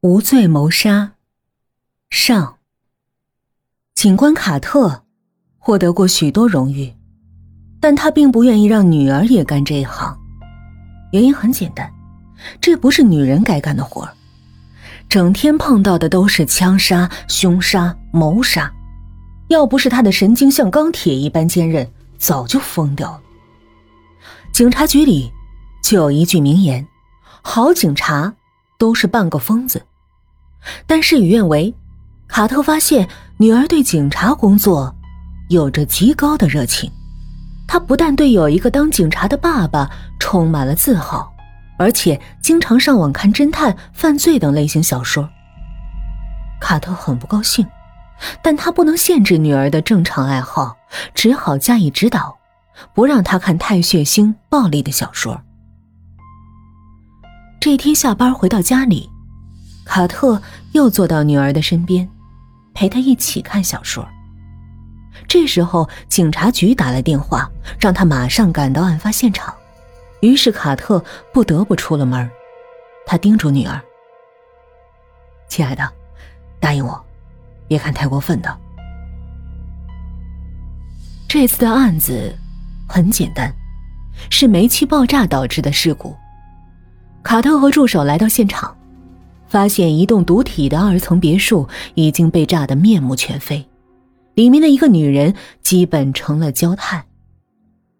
无罪谋杀。上。警官卡特获得过许多荣誉，但他并不愿意让女儿也干这一行。原因很简单，这不是女人该干的活。整天碰到的都是枪杀、凶杀、谋杀，要不是他的神经像钢铁一般坚韧，早就疯掉了。警察局里就有一句名言：“好警察都是半个疯子。”但事与愿违，卡特发现女儿对警察工作有着极高的热情。他不但对有一个当警察的爸爸充满了自豪，而且经常上网看侦探、犯罪等类型小说。卡特很不高兴，但他不能限制女儿的正常爱好，只好加以指导，不让她看太血腥、暴力的小说。这天下班回到家里。卡特又坐到女儿的身边，陪她一起看小说。这时候，警察局打来电话，让他马上赶到案发现场。于是，卡特不得不出了门。他叮嘱女儿：“亲爱的，答应我，别看太过分的。”这次的案子很简单，是煤气爆炸导致的事故。卡特和助手来到现场。发现一栋独体的二层别墅已经被炸得面目全非，里面的一个女人基本成了焦炭。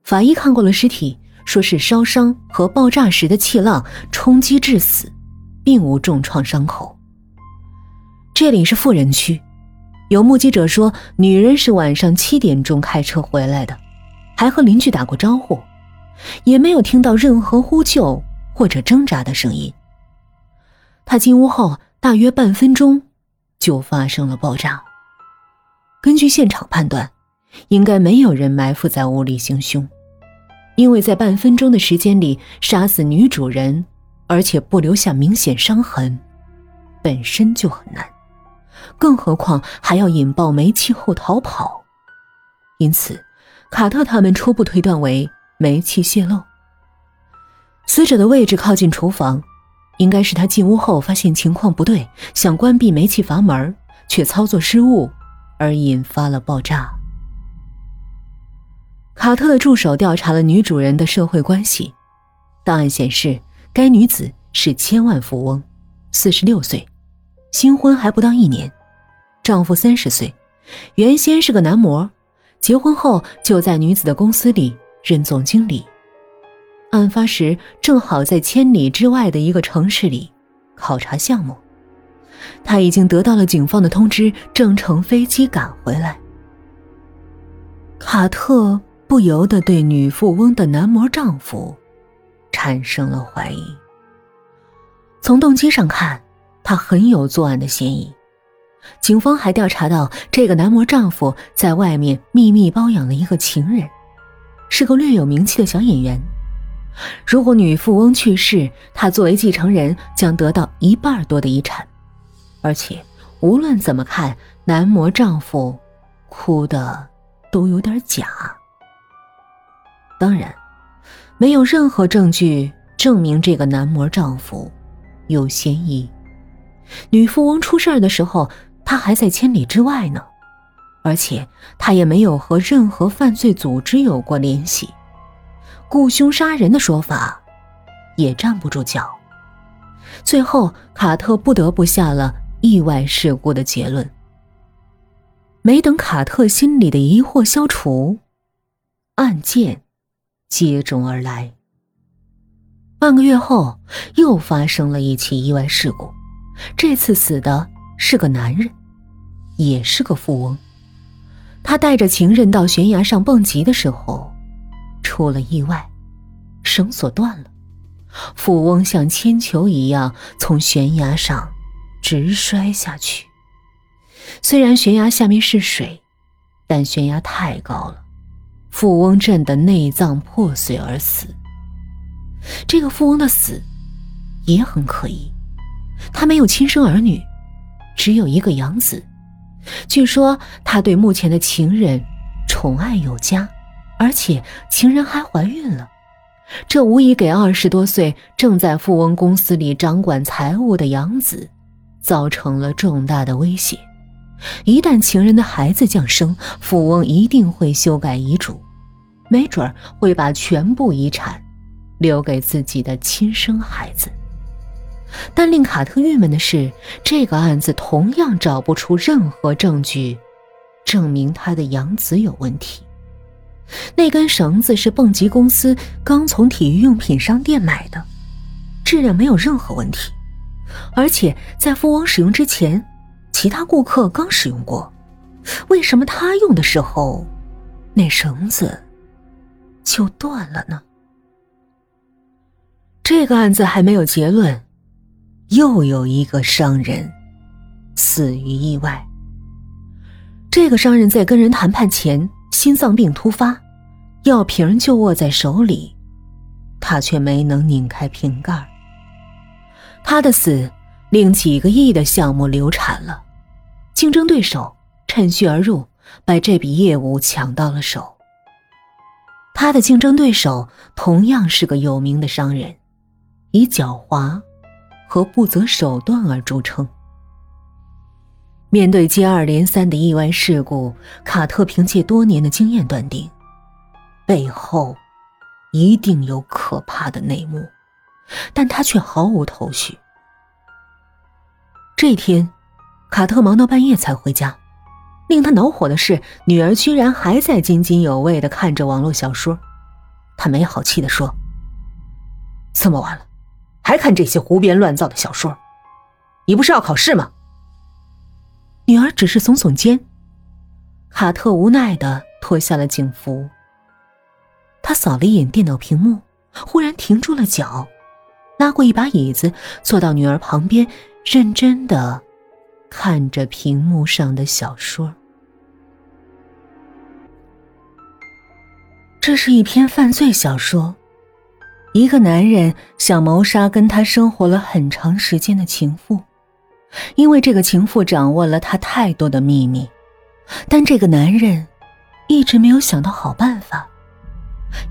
法医看过了尸体，说是烧伤和爆炸时的气浪冲击致死，并无重创伤口。这里是富人区，有目击者说女人是晚上七点钟开车回来的，还和邻居打过招呼，也没有听到任何呼救或者挣扎的声音。他进屋后，大约半分钟，就发生了爆炸。根据现场判断，应该没有人埋伏在屋里行凶，因为在半分钟的时间里杀死女主人，而且不留下明显伤痕，本身就很难，更何况还要引爆煤气后逃跑。因此，卡特他们初步推断为煤气泄漏。死者的位置靠近厨房。应该是他进屋后发现情况不对，想关闭煤气阀门，却操作失误，而引发了爆炸。卡特的助手调查了女主人的社会关系，档案显示，该女子是千万富翁，四十六岁，新婚还不到一年，丈夫三十岁，原先是个男模，结婚后就在女子的公司里任总经理。案发时正好在千里之外的一个城市里考察项目，他已经得到了警方的通知，正乘飞机赶回来。卡特不由得对女富翁的男模丈夫产生了怀疑。从动机上看，他很有作案的嫌疑。警方还调查到，这个男模丈夫在外面秘密包养了一个情人，是个略有名气的小演员。如果女富翁去世，她作为继承人将得到一半多的遗产，而且无论怎么看，男模丈夫哭的都有点假。当然，没有任何证据证明这个男模丈夫有嫌疑。女富翁出事的时候，他还在千里之外呢，而且他也没有和任何犯罪组织有过联系。雇凶杀人的说法，也站不住脚。最后，卡特不得不下了意外事故的结论。没等卡特心里的疑惑消除，案件接踵而来。半个月后，又发生了一起意外事故，这次死的是个男人，也是个富翁。他带着情人到悬崖上蹦极的时候。出了意外，绳索断了，富翁像铅球一样从悬崖上直摔下去。虽然悬崖下面是水，但悬崖太高了，富翁震得内脏破碎而死。这个富翁的死也很可疑，他没有亲生儿女，只有一个养子。据说他对目前的情人宠爱有加。而且情人还怀孕了，这无疑给二十多岁正在富翁公司里掌管财务的养子造成了重大的威胁。一旦情人的孩子降生，富翁一定会修改遗嘱，没准会把全部遗产留给自己的亲生孩子。但令卡特郁闷的是，这个案子同样找不出任何证据，证明他的养子有问题。那根绳子是蹦极公司刚从体育用品商店买的，质量没有任何问题，而且在富翁使用之前，其他顾客刚使用过。为什么他用的时候，那绳子就断了呢？这个案子还没有结论。又有一个商人死于意外。这个商人在跟人谈判前，心脏病突发，药瓶就握在手里，他却没能拧开瓶盖。他的死令几个亿的项目流产了，竞争对手趁虚而入，把这笔业务抢到了手。他的竞争对手同样是个有名的商人，以狡猾。和不择手段而著称。面对接二连三的意外事故，卡特凭借多年的经验断定，背后一定有可怕的内幕，但他却毫无头绪。这天，卡特忙到半夜才回家，令他恼火的是，女儿居然还在津津有味的看着网络小说。他没好气的说：“这么晚了。”还看这些胡编乱造的小说？你不是要考试吗？女儿只是耸耸肩。卡特无奈的脱下了警服。他扫了一眼电脑屏幕，忽然停住了脚，拉过一把椅子，坐到女儿旁边，认真的看着屏幕上的小说。这是一篇犯罪小说。一个男人想谋杀跟他生活了很长时间的情妇，因为这个情妇掌握了他太多的秘密，但这个男人一直没有想到好办法。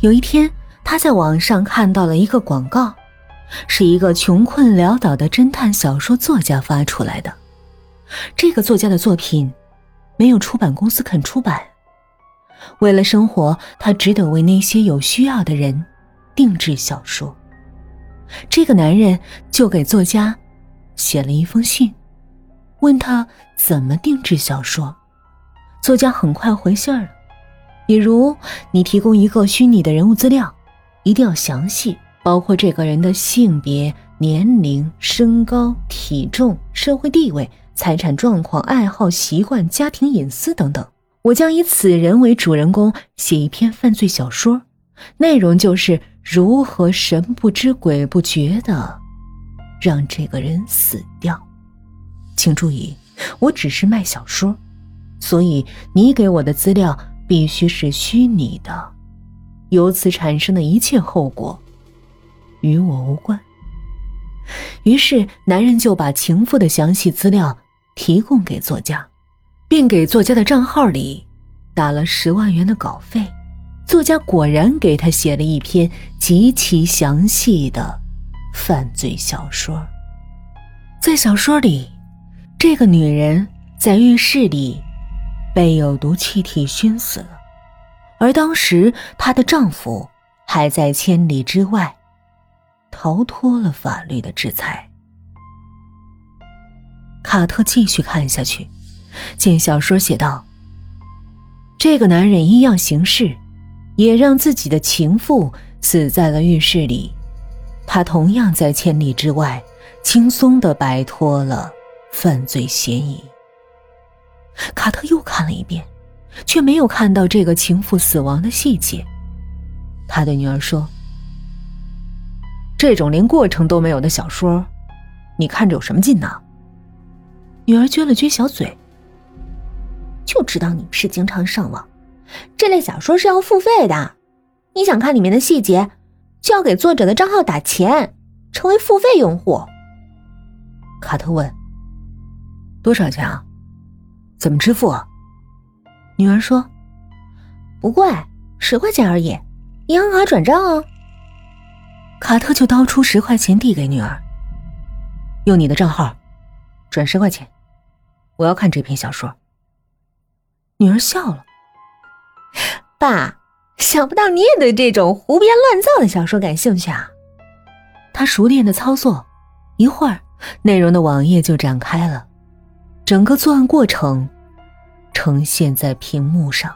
有一天，他在网上看到了一个广告，是一个穷困潦倒的侦探小说作家发出来的。这个作家的作品没有出版公司肯出版，为了生活，他只得为那些有需要的人。定制小说，这个男人就给作家写了一封信，问他怎么定制小说。作家很快回信了，比如你提供一个虚拟的人物资料，一定要详细，包括这个人的性别、年龄、身高、体重、社会地位、财产状况、爱好、习惯、家庭隐私等等。我将以此人为主人公写一篇犯罪小说，内容就是。如何神不知鬼不觉的让这个人死掉？请注意，我只是卖小说，所以你给我的资料必须是虚拟的，由此产生的一切后果与我无关。于是，男人就把情妇的详细资料提供给作家，并给作家的账号里打了十万元的稿费。作家果然给他写了一篇极其详细的犯罪小说。在小说里，这个女人在浴室里被有毒气体熏死了，而当时她的丈夫还在千里之外，逃脱了法律的制裁。卡特继续看下去，见小说写道：“这个男人一样行事。”也让自己的情妇死在了浴室里，他同样在千里之外，轻松的摆脱了犯罪嫌疑。卡特又看了一遍，却没有看到这个情妇死亡的细节。他对女儿说：“这种连过程都没有的小说，你看着有什么劲呢？”女儿撅了撅小嘴，就知道你不是经常上网。这类小说是要付费的，你想看里面的细节，就要给作者的账号打钱，成为付费用户。卡特问：“多少钱啊？怎么支付？”女儿说：“不贵，十块钱而已，银行卡转账啊。”卡特就掏出十块钱递给女儿：“用你的账号，转。”转十块钱，我要看这篇小说。”女儿笑了：“爸，想不到你也对这种胡编乱造的小说感兴趣啊！”他熟练的操作，一会儿，内容的网页就展开了，整个作案过程呈现在屏幕上。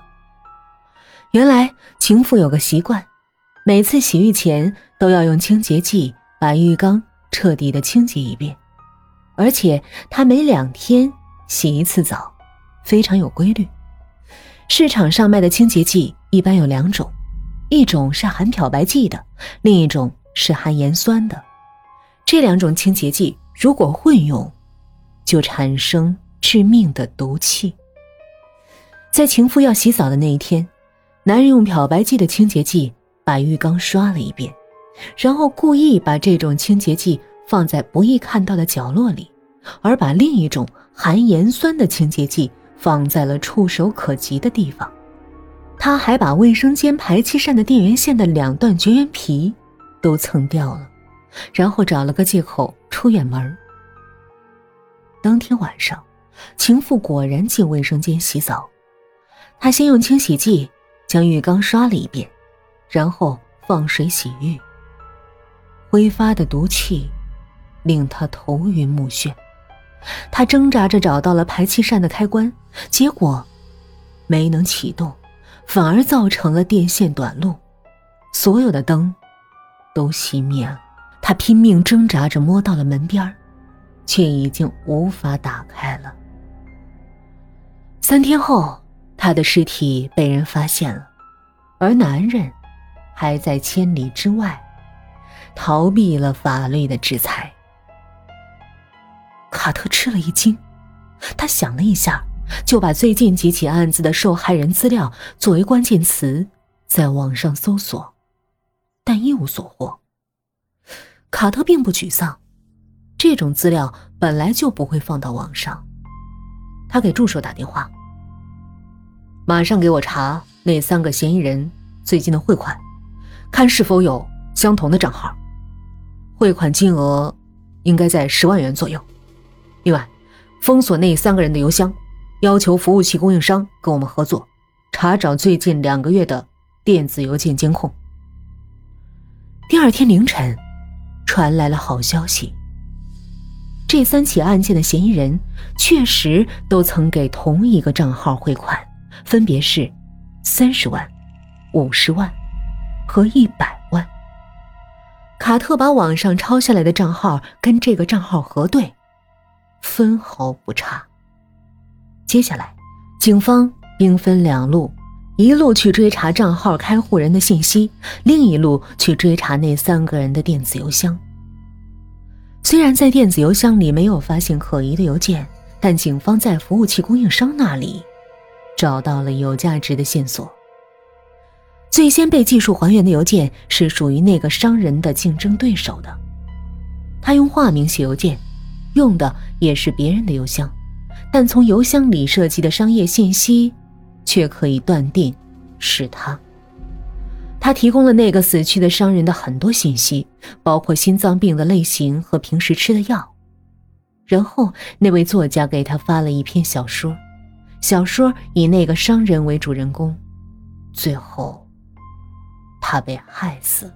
原来情妇有个习惯，每次洗浴前都要用清洁剂把浴缸彻底的清洁一遍，而且她每两天洗一次澡，非常有规律。市场上卖的清洁剂一般有两种，一种是含漂白剂的，另一种是含盐酸的。这两种清洁剂如果混用，就产生致命的毒气。在情妇要洗澡的那一天。男人用漂白剂的清洁剂把浴缸刷了一遍，然后故意把这种清洁剂放在不易看到的角落里，而把另一种含盐酸的清洁剂放在了触手可及的地方。他还把卫生间排气扇的电源线的两段绝缘皮都蹭掉了，然后找了个借口出远门。当天晚上，情妇果然进卫生间洗澡，她先用清洗剂。将浴缸刷了一遍，然后放水洗浴。挥发的毒气令他头晕目眩，他挣扎着找到了排气扇的开关，结果没能启动，反而造成了电线短路，所有的灯都熄灭了。他拼命挣扎着摸到了门边却已经无法打开了。三天后。他的尸体被人发现了，而男人还在千里之外，逃避了法律的制裁。卡特吃了一惊，他想了一下，就把最近几起案子的受害人资料作为关键词在网上搜索，但一无所获。卡特并不沮丧，这种资料本来就不会放到网上。他给助手打电话。马上给我查那三个嫌疑人最近的汇款，看是否有相同的账号。汇款金额应该在十万元左右。另外，封锁那三个人的邮箱，要求服务器供应商跟我们合作，查找最近两个月的电子邮件监控。第二天凌晨，传来了好消息：这三起案件的嫌疑人确实都曾给同一个账号汇款。分别是三十万、五十万和一百万。卡特把网上抄下来的账号跟这个账号核对，分毫不差。接下来，警方兵分两路，一路去追查账号开户人的信息，另一路去追查那三个人的电子邮箱。虽然在电子邮箱里没有发现可疑的邮件，但警方在服务器供应商那里。找到了有价值的线索。最先被技术还原的邮件是属于那个商人的竞争对手的，他用化名写邮件，用的也是别人的邮箱，但从邮箱里涉及的商业信息，却可以断定是他。他提供了那个死去的商人的很多信息，包括心脏病的类型和平时吃的药。然后那位作家给他发了一篇小说。小说以那个商人为主人公，最后他被害死了。